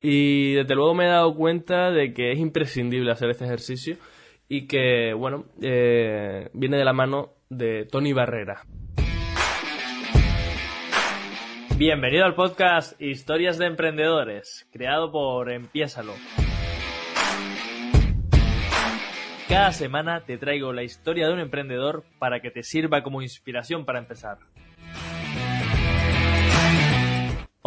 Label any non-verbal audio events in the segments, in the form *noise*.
Y desde luego me he dado cuenta de que es imprescindible hacer este ejercicio y que, bueno, eh, viene de la mano de Tony Barrera. Bienvenido al podcast Historias de Emprendedores, creado por Empiésalo. Cada semana te traigo la historia de un emprendedor para que te sirva como inspiración para empezar.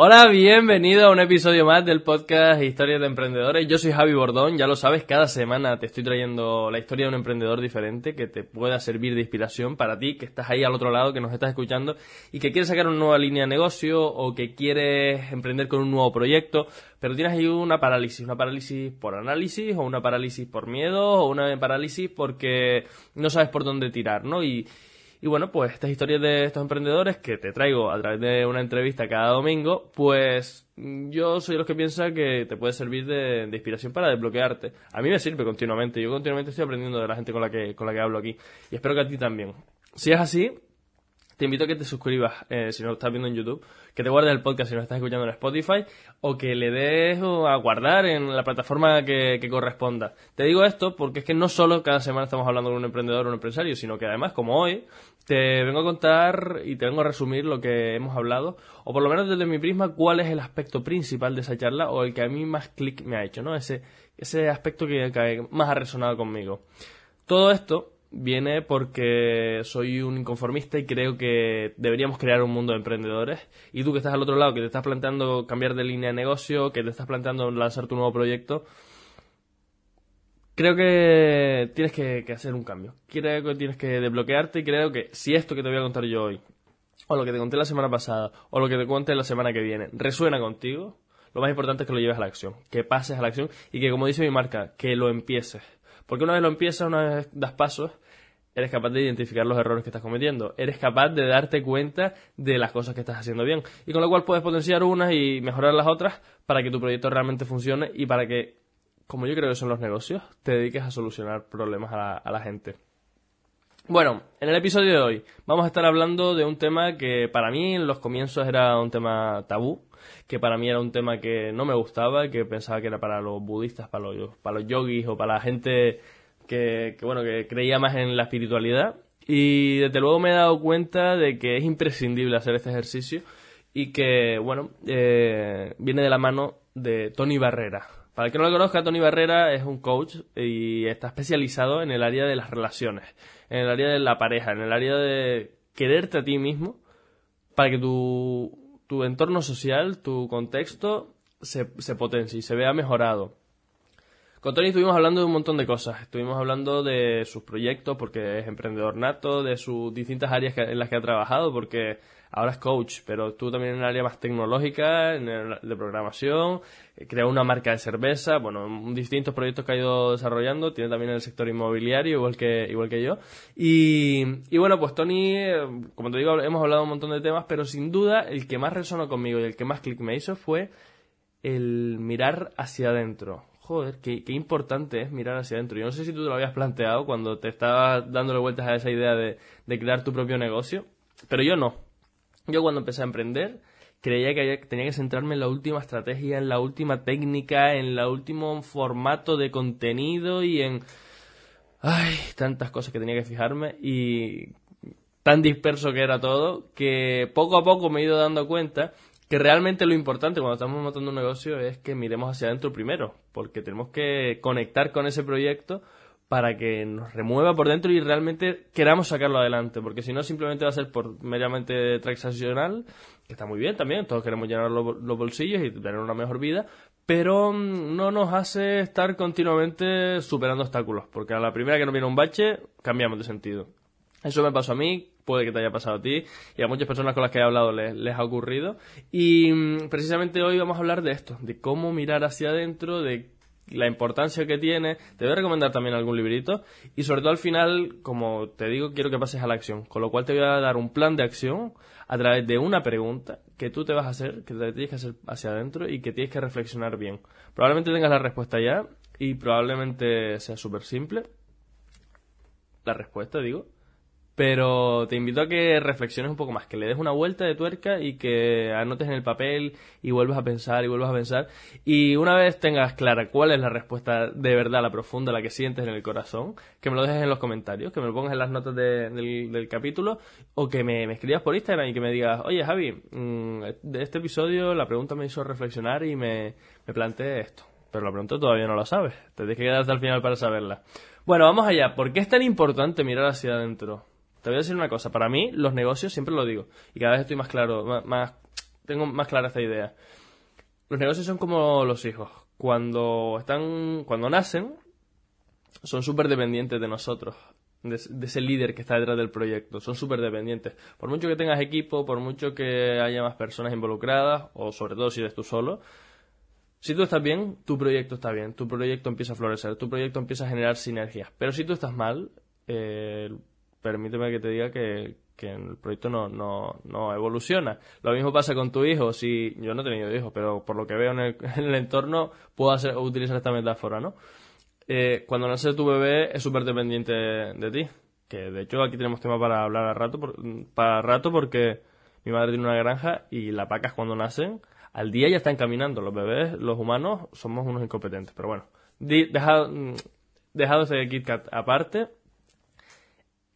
Hola, bienvenido a un episodio más del podcast Historias de Emprendedores. Yo soy Javi Bordón, ya lo sabes, cada semana te estoy trayendo la historia de un emprendedor diferente que te pueda servir de inspiración para ti, que estás ahí al otro lado, que nos estás escuchando y que quieres sacar una nueva línea de negocio o que quieres emprender con un nuevo proyecto, pero tienes ahí una parálisis, una parálisis por análisis o una parálisis por miedo o una parálisis porque no sabes por dónde tirar, ¿no? Y, y bueno, pues estas historias de estos emprendedores que te traigo a través de una entrevista cada domingo, pues yo soy de los que piensa que te puede servir de, inspiración para desbloquearte. A mí me sirve continuamente, yo continuamente estoy aprendiendo de la gente con la que, con la que hablo aquí. Y espero que a ti también. Si es así, te invito a que te suscribas eh, si no lo estás viendo en YouTube, que te guardes el podcast si no lo estás escuchando en Spotify, o que le des a guardar en la plataforma que, corresponda. Te digo esto porque es que no solo cada semana estamos hablando con un emprendedor o un empresario, sino que además, como hoy, te vengo a contar y te vengo a resumir lo que hemos hablado, o por lo menos desde mi prisma, cuál es el aspecto principal de esa charla o el que a mí más clic me ha hecho, ¿no? Ese, ese aspecto que, que más ha resonado conmigo. Todo esto viene porque soy un inconformista y creo que deberíamos crear un mundo de emprendedores. Y tú que estás al otro lado, que te estás planteando cambiar de línea de negocio, que te estás planteando lanzar tu nuevo proyecto, creo que tienes que, hacer un cambio. Creo que tienes que desbloquearte y creo que si esto que te voy a contar yo hoy, o lo que te conté la semana pasada, o lo que te cuente la semana que viene, resuena contigo, lo más importante es que lo lleves a la acción, que pases a la acción y que, como dice mi marca, que lo empieces porque una vez lo empiezas, una vez das pasos, eres capaz de identificar los errores que estás cometiendo, eres capaz de darte cuenta de las cosas que estás haciendo bien, y con lo cual puedes potenciar unas y mejorar las otras para que tu proyecto realmente funcione y para que, como yo creo que son los negocios, te dediques a solucionar problemas a la, gente. Bueno, en el episodio de hoy vamos a estar hablando de un tema que para mí en los comienzos era un tema tabú, que para mí era un tema que no me gustaba, que pensaba que era para los budistas, para los, para los yogis o para la gente que, bueno, que creía más en la espiritualidad. Y desde luego me he dado cuenta de que es imprescindible hacer este ejercicio y que, bueno, eh, viene de la mano de Tony Barrera. Para el que no lo conozca, Tony Barrera es un coach y está especializado en el área de las relaciones, en el área de la pareja, en el área de quererte a ti mismo para que tu tu entorno social, tu contexto se, se potencie y se vea mejorado. Con Tony estuvimos hablando de un montón de cosas. Estuvimos hablando de sus proyectos, porque es emprendedor nato, de sus distintas áreas en las que ha trabajado, porque ahora es coach, pero tú también en el área más tecnológica, en el, de programación, eh, crea una marca de cerveza, bueno, distintos proyectos que ha ido desarrollando, tiene también el sector inmobiliario, igual que, igual que yo. Y, y bueno, pues Tony, eh, como te digo, hemos hablado un montón de temas, pero sin duda el que más resonó conmigo y el que más clic me hizo fue el mirar hacia adentro. Joder, qué, importante es mirar hacia adentro. Yo no sé si tú te lo habías planteado cuando te estabas dándole vueltas a esa idea de, de crear tu propio negocio, pero yo no. Yo cuando empecé a emprender creía que tenía que centrarme en la última estrategia, en la última técnica, en el último formato de contenido y en... Ay, tantas cosas que tenía que fijarme y tan disperso que era todo que poco a poco me he ido dando cuenta que realmente lo importante cuando estamos montando un negocio es que miremos hacia adentro primero, porque tenemos que conectar con ese proyecto para que nos remueva por dentro y realmente queramos sacarlo adelante, porque si no simplemente va a ser por meramente transaccional, que está muy bien también, todos queremos llenar los, bolsillos y tener una mejor vida, pero mm, no nos hace estar continuamente superando obstáculos, porque a la primera que nos viene un bache, cambiamos de sentido. Eso me pasó a mí, puede que te haya pasado a ti y a muchas personas con las que he hablado les, ha ocurrido. Y mm, precisamente hoy vamos a hablar de esto, de cómo mirar hacia adentro, de la importancia que tiene. Te voy a recomendar también algún librito. Y sobre todo al final, como te digo, quiero que pases a la acción. Con lo cual te voy a dar un plan de acción a través de una pregunta que tú te vas a hacer, que te tienes que hacer hacia adentro y que tienes que reflexionar bien. Probablemente tengas la respuesta ya y probablemente sea súper simple. La respuesta, digo. Pero te invito a que reflexiones un poco más, que le des una vuelta de tuerca y que anotes en el papel y vuelvas a pensar y vuelvas a pensar. Y una vez tengas clara cuál es la respuesta de verdad, la profunda, la que sientes en el corazón, que me lo dejes en los comentarios, que me lo pongas en las notas del, capítulo o que me, escribas por Instagram y que me digas, oye Javi, mm, de este episodio la pregunta me hizo reflexionar y me, me planteé esto. Pero la pregunta todavía no la sabes. Te tienes que quedar hasta el final para saberla. Bueno, vamos allá. ¿Por qué es tan importante mirar hacia adentro? Te voy a decir una cosa, para mí los negocios, siempre lo digo, y cada vez estoy más claro, más, tengo más clara esta idea. Los negocios son como los hijos. Cuando están, cuando nacen, son súper dependientes de nosotros, de, ese líder que está detrás del proyecto. Son súper dependientes. Por mucho que tengas equipo, por mucho que haya más personas involucradas, o sobre todo si eres tú solo, si tú estás bien, tu proyecto está bien, tu proyecto empieza a florecer, tu proyecto empieza a generar sinergias. Pero si tú estás mal, eh, permíteme que te diga que, el proyecto no, no, no, evoluciona. Lo mismo pasa con tu hijo. Si yo no he tenido hijos, pero por lo que veo en el, *laughs* en el entorno, puedo hacer, utilizar esta metáfora, ¿no? Eh, cuando nace tu bebé es súper dependiente de, ti. Que de hecho aquí tenemos tema para hablar a rato, para rato porque mi madre tiene una granja y las vacas cuando nacen al día ya están caminando. Los bebés, los humanos, somos unos incompetentes. Pero bueno, dejado, mm, dejado ese KitKat aparte,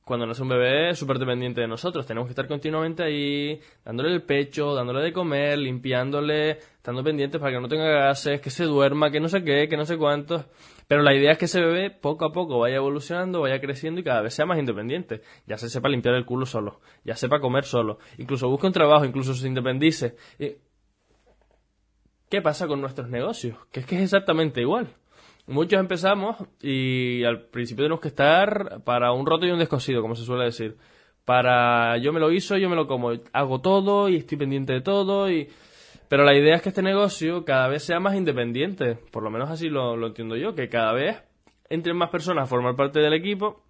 cuando nace un bebé es súper dependiente de nosotros. Tenemos que estar continuamente ahí dándole el pecho, dándole de comer, limpiándole, estando pendientes para que no tenga gases, que se duerma, que no sé qué, que no sé cuántos. Pero la idea es que ese bebé poco a poco vaya evolucionando, vaya creciendo y cada vez sea más independiente. Ya se sepa limpiar el culo solo, ya sepa comer solo, incluso busque un trabajo, incluso se independice. ¿Qué pasa con nuestros negocios? Que es que es exactamente igual. Muchos empezamos y al principio tenemos que estar para un roto y un descosido, como se suele decir. Para yo me lo hizo, yo me lo como, hago todo y estoy pendiente de todo y... Pero la idea es que este negocio cada vez sea más independiente, por lo menos así lo, entiendo yo, que cada vez entren más personas a formar parte del equipo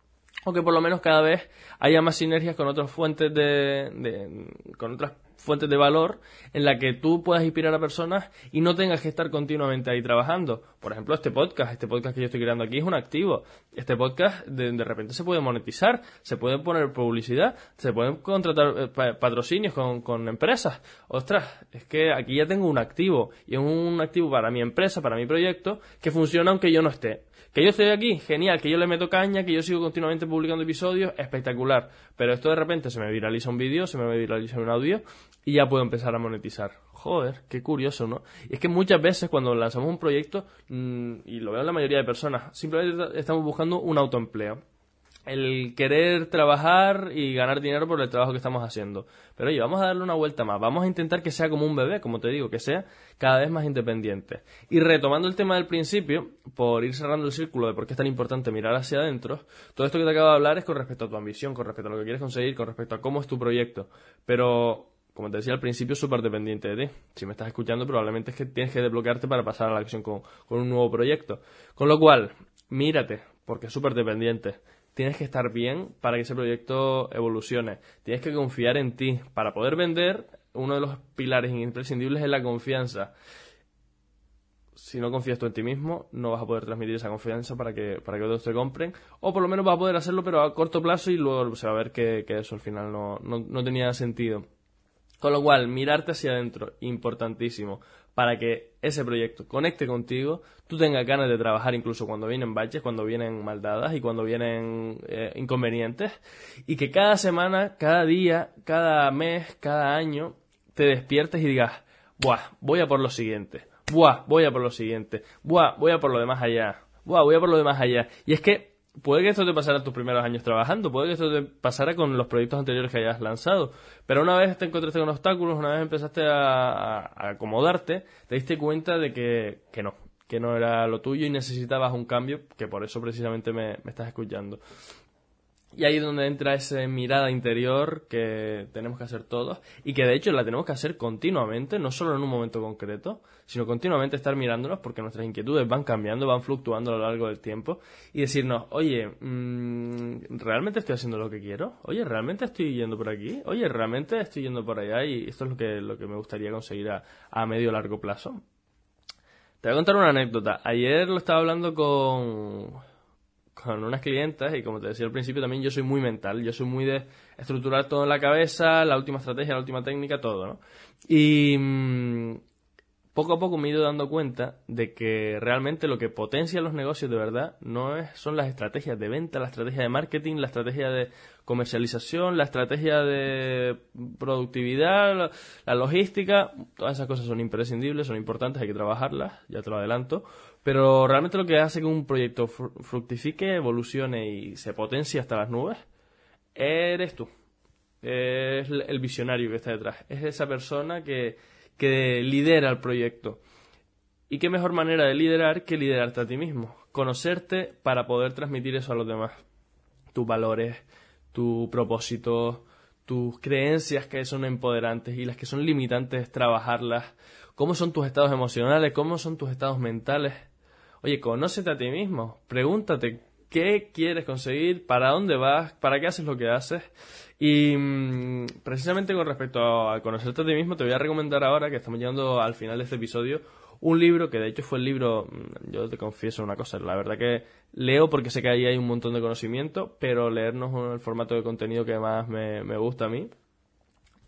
o que por lo menos cada vez haya más sinergias con otras fuentes de, de con otras fuentes de valor en la que tú puedas inspirar a personas y no tengas que estar continuamente ahí trabajando. Por ejemplo, este podcast, este podcast que yo estoy creando aquí es un activo. Este podcast de, repente se puede monetizar, se puede poner publicidad, se pueden contratar eh, patrocinios con, con empresas. Ostras, es que aquí ya tengo un activo y es un activo para mi empresa, para mi proyecto, que funciona aunque yo no esté. Que yo estoy aquí, genial, que yo le meto caña, que yo sigo continuamente publicando episodios, espectacular. Pero esto de repente se me viraliza un vídeo, se me viraliza un audio y ya puedo empezar a monetizar. Joder, qué curioso, ¿no? Y es que muchas veces cuando lanzamos un proyecto, mm, y lo veo en la mayoría de personas, simplemente estamos buscando un autoempleo el querer trabajar y ganar dinero por el trabajo que estamos haciendo. Pero oye, vamos a darle una vuelta más. Vamos a intentar que sea como un bebé, como te digo, que sea cada vez más independiente. Y retomando el tema del principio, por ir cerrando el círculo de por qué es tan importante mirar hacia adentro, todo esto que te acabo de hablar es con respecto a tu ambición, con respecto a lo que quieres conseguir, con respecto a cómo es tu proyecto. Pero como te decía al principio, súper dependiente de ti. Si me estás escuchando, probablemente es que tienes que desbloquearte para pasar a la acción con, con un nuevo proyecto. Con lo cual, mírate, porque es súper dependiente tienes que estar bien para que ese proyecto evolucione. Tienes que confiar en ti. Para poder vender, uno de los pilares imprescindibles es la confianza. Si no confías tú en ti mismo, no vas a poder transmitir esa confianza para que, para que otros te compren. O por lo menos vas a poder hacerlo, pero a corto plazo y luego se va a ver que, eso al final no, no tenía sentido. Con lo cual, mirarte hacia adentro, importantísimo para que ese proyecto conecte contigo, tú tengas ganas de trabajar incluso cuando vienen baches, cuando vienen maldadas y cuando vienen eh, inconvenientes, y que cada semana, cada día, cada mes, cada año, te despiertes y digas, buah, voy a por lo siguiente, buah, voy a por lo siguiente, buah, voy a por lo demás allá, buah, voy a por lo demás allá. Y es que puede que esto te pasara tus primeros años trabajando, puede que esto te pasara con los proyectos anteriores que hayas lanzado, pero una vez te encontraste con obstáculos, una vez empezaste a, acomodarte, te diste cuenta de que, que, no, que no era lo tuyo y necesitabas un cambio, que por eso precisamente me estás escuchando. Y ahí es donde entra esa mirada interior que tenemos que hacer todos y que de hecho la tenemos que hacer continuamente, no solo en un momento concreto, sino continuamente estar mirándonos porque nuestras inquietudes van cambiando, van fluctuando a lo largo del tiempo y decirnos, oye, mm, ¿realmente estoy haciendo lo que quiero? Oye, ¿realmente estoy yendo por aquí? Oye, ¿realmente estoy yendo por allá? Y esto es lo que, lo que me gustaría conseguir a, a medio largo plazo. Te voy a contar una anécdota. Ayer lo estaba hablando con con unas clientas y como te decía al principio también yo soy muy mental, yo soy muy de estructurar todo en la cabeza, la última estrategia, la última técnica, todo, ¿no? Y mm, poco a poco me he ido dando cuenta de que realmente lo que potencia los negocios de verdad no es, son las estrategias de venta, la estrategia de marketing, la estrategia de comercialización, la estrategia de productividad, la, la logística, todas esas cosas son imprescindibles, son importantes, hay que trabajarlas, ya te lo adelanto, pero realmente lo que hace que un proyecto fructifique, evolucione y se potencie hasta las nubes, eres tú. Es el visionario que está detrás. Es esa persona que, que lidera el proyecto. ¿Y qué mejor manera de liderar que liderarte a ti mismo? Conocerte para poder transmitir eso a los demás. Tus valores, tu propósito, tus creencias que son empoderantes y las que son limitantes, trabajarlas. ¿Cómo son tus estados emocionales? ¿Cómo son tus estados mentales? Oye, conócete a ti mismo. Pregúntate qué quieres conseguir, para dónde vas, para qué haces lo que haces. Y mm, precisamente con respecto a conocerte a ti mismo, te voy a recomendar ahora, que estamos llegando al final de este episodio, un libro que de hecho fue el libro, mm, yo te confieso una cosa, la verdad que leo porque sé que ahí hay un montón de conocimiento, pero leernos es el formato de contenido que más me, me gusta a mí.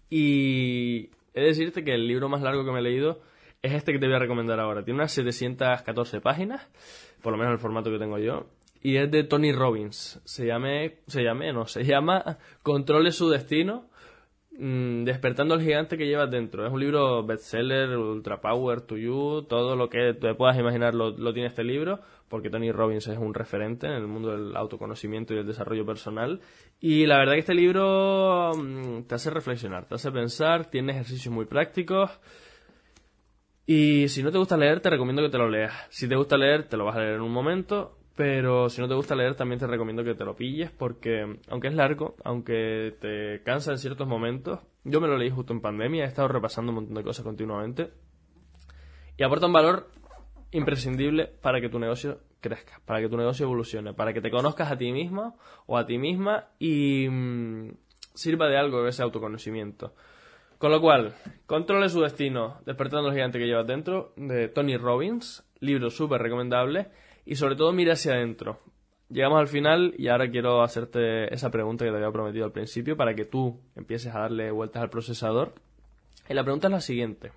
Y he de decirte que el libro más largo que me he leído es este que te voy a recomendar ahora. Tiene unas 714 páginas, por lo menos el formato que tengo yo, y es de Tony Robbins. Se llame, se llame, no, se llama Controle su destino, mm, despertando al gigante que llevas dentro. Es un libro bestseller, ultra power to you, todo lo que te puedas imaginar lo, lo tiene este libro, porque Tony Robbins es un referente en el mundo del autoconocimiento y del desarrollo personal. Y la verdad que este libro mm, te hace reflexionar, te hace pensar, tiene ejercicios muy prácticos. Y si no te gusta leer, te recomiendo que te lo leas. Si te gusta leer, te lo vas a leer en un momento. Pero si no te gusta leer, también te recomiendo que te lo pilles porque, aunque es largo, aunque te cansa en ciertos momentos, yo me lo leí justo en pandemia, he estado repasando un montón de cosas continuamente y aporta un valor imprescindible para que tu negocio crezca, para que tu negocio evolucione, para que te conozcas a ti misma o a ti misma y mm, sirva de algo ese autoconocimiento. Con lo cual, Controle su destino, despertando al gigante que llevas dentro, de Tony Robbins, libro súper recomendable, y sobre todo mira hacia adentro. Llegamos al final y ahora quiero hacerte esa pregunta que te había prometido al principio para que tú empieces a darle vueltas al procesador. Y la pregunta es la siguiente.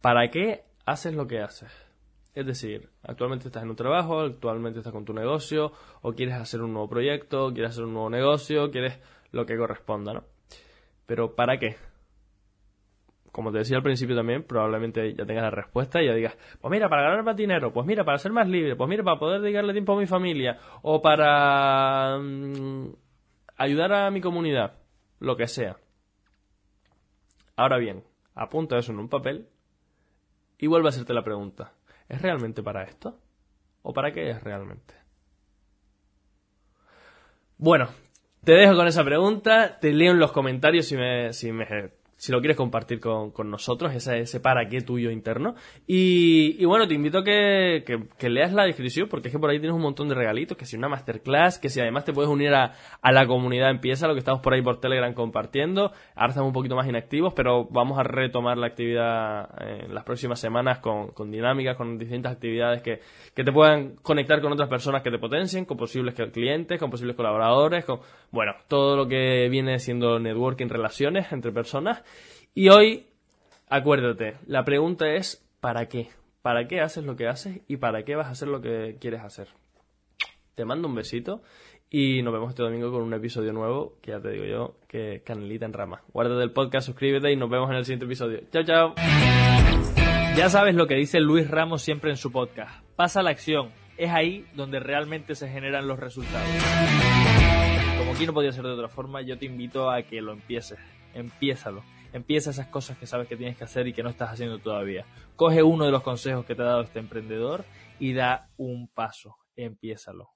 ¿Para qué haces lo que haces? Es decir, actualmente estás en un trabajo, actualmente estás con tu negocio, o quieres hacer un nuevo proyecto, quieres hacer un nuevo negocio, quieres lo que corresponda, ¿no? Pero ¿para qué? Como te decía al principio también, probablemente ya tengas la respuesta y ya digas, pues mira, para ganar más dinero, pues mira, para ser más libre, pues mira, para poder dedicarle tiempo a mi familia, o para mm, ayudar a mi comunidad, lo que sea. Ahora bien, apunta eso en un papel y vuelve a hacerte la pregunta, ¿es realmente para esto? ¿O para qué es realmente? Bueno, te dejo con esa pregunta, te leo en los comentarios si me, si me si lo quieres compartir con, con nosotros, ese, ese para qué tuyo interno. Y, y bueno, te invito a que, que, leas la descripción, porque es que por ahí tienes un montón de regalitos, que si una masterclass, que si además te puedes unir a, a la comunidad empieza, lo que estamos por ahí por Telegram compartiendo. Ahora estamos un poquito más inactivos, pero vamos a retomar la actividad en las próximas semanas con, con dinámicas, con distintas actividades que, que te puedan conectar con otras personas que te potencien, con posibles clientes, con posibles colaboradores, con, bueno, todo lo que viene siendo networking, relaciones entre personas. Y hoy, acuérdate, la pregunta es ¿para qué? ¿Para qué haces lo que haces y para qué vas a hacer lo que quieres hacer? Te mando un besito y nos vemos este domingo con un episodio nuevo que ya te digo yo que canelita en rama. Guárdate el podcast, suscríbete y nos vemos en el siguiente episodio. Chao, chao. Ya sabes lo que dice Luis Ramos siempre en su podcast. Pasa la acción. Es ahí donde realmente se generan los resultados. Como aquí no podía ser de otra forma, yo te invito a que lo empieces. Empiézalo Empieza esas cosas que sabes que tienes que hacer y que no estás haciendo todavía. Coge uno de los consejos que te ha dado este emprendedor y da un paso. Empiézalo.